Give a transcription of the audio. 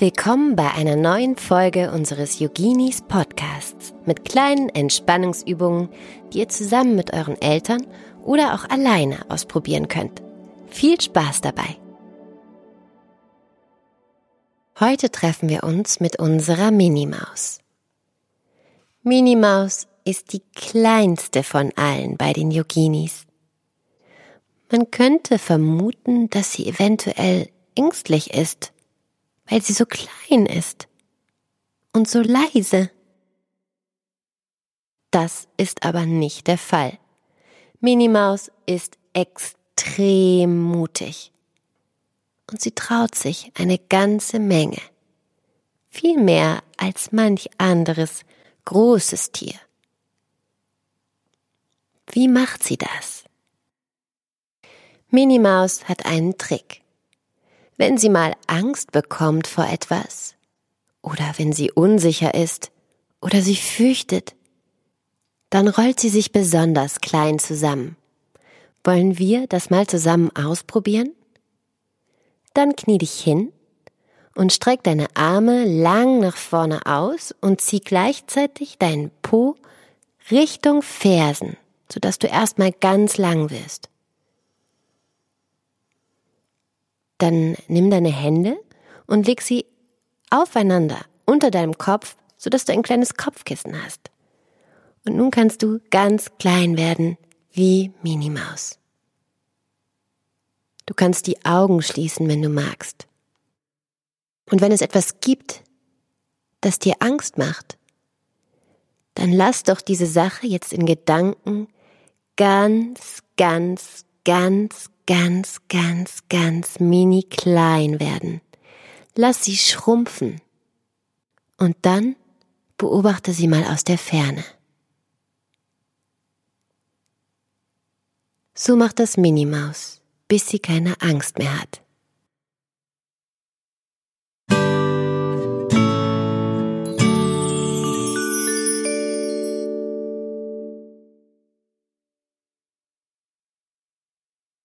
Willkommen bei einer neuen Folge unseres Yoginis Podcasts mit kleinen Entspannungsübungen, die ihr zusammen mit euren Eltern oder auch alleine ausprobieren könnt. Viel Spaß dabei! Heute treffen wir uns mit unserer Minimaus. Minimaus ist die kleinste von allen bei den Yoginis. Man könnte vermuten, dass sie eventuell ängstlich ist weil sie so klein ist und so leise. Das ist aber nicht der Fall. Minimaus ist extrem mutig. Und sie traut sich eine ganze Menge. Viel mehr als manch anderes großes Tier. Wie macht sie das? Minimaus hat einen Trick. Wenn sie mal Angst bekommt vor etwas oder wenn sie unsicher ist oder sich fürchtet, dann rollt sie sich besonders klein zusammen. Wollen wir das mal zusammen ausprobieren? Dann knie dich hin und streck deine Arme lang nach vorne aus und zieh gleichzeitig deinen Po Richtung Fersen, sodass du erstmal ganz lang wirst. Dann nimm deine Hände und leg sie aufeinander unter deinem Kopf, sodass du ein kleines Kopfkissen hast. Und nun kannst du ganz klein werden wie Minimaus. Du kannst die Augen schließen, wenn du magst. Und wenn es etwas gibt, das dir Angst macht, dann lass doch diese Sache jetzt in Gedanken ganz, ganz, ganz, ganz, ganz, ganz mini klein werden. Lass sie schrumpfen. Und dann beobachte sie mal aus der Ferne. So macht das Minimaus, bis sie keine Angst mehr hat.